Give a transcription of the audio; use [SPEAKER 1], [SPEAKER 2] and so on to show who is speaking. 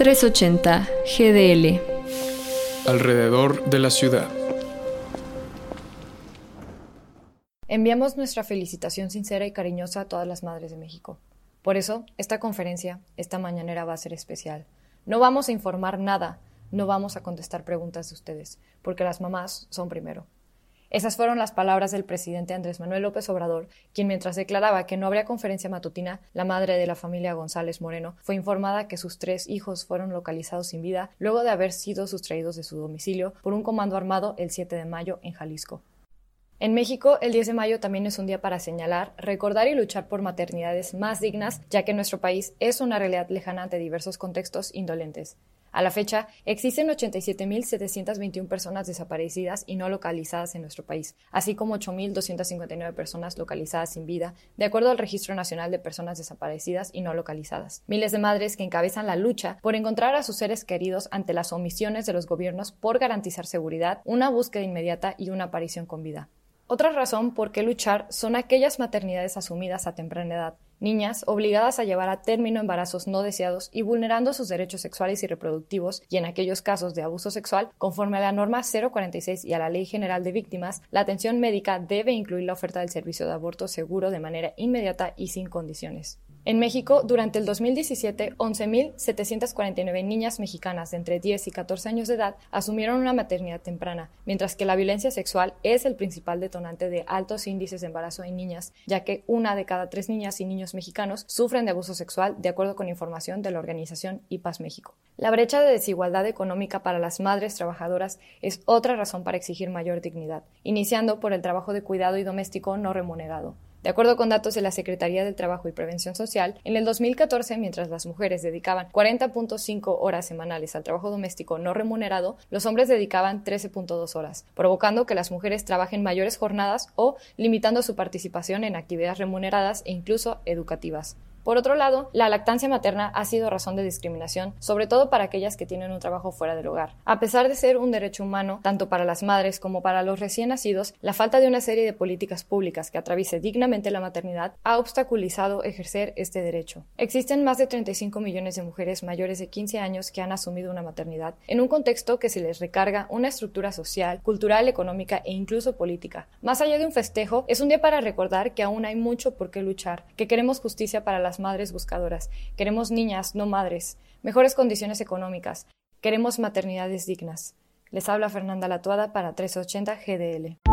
[SPEAKER 1] 380 GDL.
[SPEAKER 2] Alrededor de la ciudad.
[SPEAKER 3] Enviamos nuestra felicitación sincera y cariñosa a todas las madres de México. Por eso, esta conferencia, esta mañanera va a ser especial. No vamos a informar nada, no vamos a contestar preguntas de ustedes, porque las mamás son primero. Esas fueron las palabras del presidente Andrés Manuel López Obrador, quien mientras declaraba que no habría conferencia matutina, la madre de la familia González Moreno fue informada que sus tres hijos fueron localizados sin vida luego de haber sido sustraídos de su domicilio por un comando armado el 7 de mayo en Jalisco. En México, el 10 de mayo también es un día para señalar, recordar y luchar por maternidades más dignas, ya que nuestro país es una realidad lejana ante diversos contextos indolentes. A la fecha, existen 87.721 personas desaparecidas y no localizadas en nuestro país, así como 8.259 personas localizadas sin vida, de acuerdo al Registro Nacional de Personas Desaparecidas y No Localizadas. Miles de madres que encabezan la lucha por encontrar a sus seres queridos ante las omisiones de los gobiernos por garantizar seguridad, una búsqueda inmediata y una aparición con vida. Otra razón por qué luchar son aquellas maternidades asumidas a temprana edad, niñas obligadas a llevar a término embarazos no deseados y vulnerando sus derechos sexuales y reproductivos, y en aquellos casos de abuso sexual, conforme a la norma 046 y a la Ley General de Víctimas, la atención médica debe incluir la oferta del servicio de aborto seguro de manera inmediata y sin condiciones. En México, durante el 2017, 11.749 niñas mexicanas de entre 10 y 14 años de edad asumieron una maternidad temprana, mientras que la violencia sexual es el principal detonante de altos índices de embarazo en niñas, ya que una de cada tres niñas y niños mexicanos sufren de abuso sexual, de acuerdo con información de la organización IPAS México. La brecha de desigualdad económica para las madres trabajadoras es otra razón para exigir mayor dignidad, iniciando por el trabajo de cuidado y doméstico no remunerado. De acuerdo con datos de la Secretaría del Trabajo y Prevención Social, en el 2014, mientras las mujeres dedicaban 40.5 horas semanales al trabajo doméstico no remunerado, los hombres dedicaban 13.2 horas, provocando que las mujeres trabajen mayores jornadas o limitando su participación en actividades remuneradas e incluso educativas. Por otro lado, la lactancia materna ha sido razón de discriminación, sobre todo para aquellas que tienen un trabajo fuera del hogar. A pesar de ser un derecho humano, tanto para las madres como para los recién nacidos, la falta de una serie de políticas públicas que atraviese dignamente la maternidad ha obstaculizado ejercer este derecho. Existen más de 35 millones de mujeres mayores de 15 años que han asumido una maternidad, en un contexto que se les recarga una estructura social, cultural, económica e incluso política. Más allá de un festejo, es un día para recordar que aún hay mucho por qué luchar, que queremos justicia para las madres buscadoras. Queremos niñas, no madres. Mejores condiciones económicas. Queremos maternidades dignas. Les habla Fernanda Latuada para 380 GDL.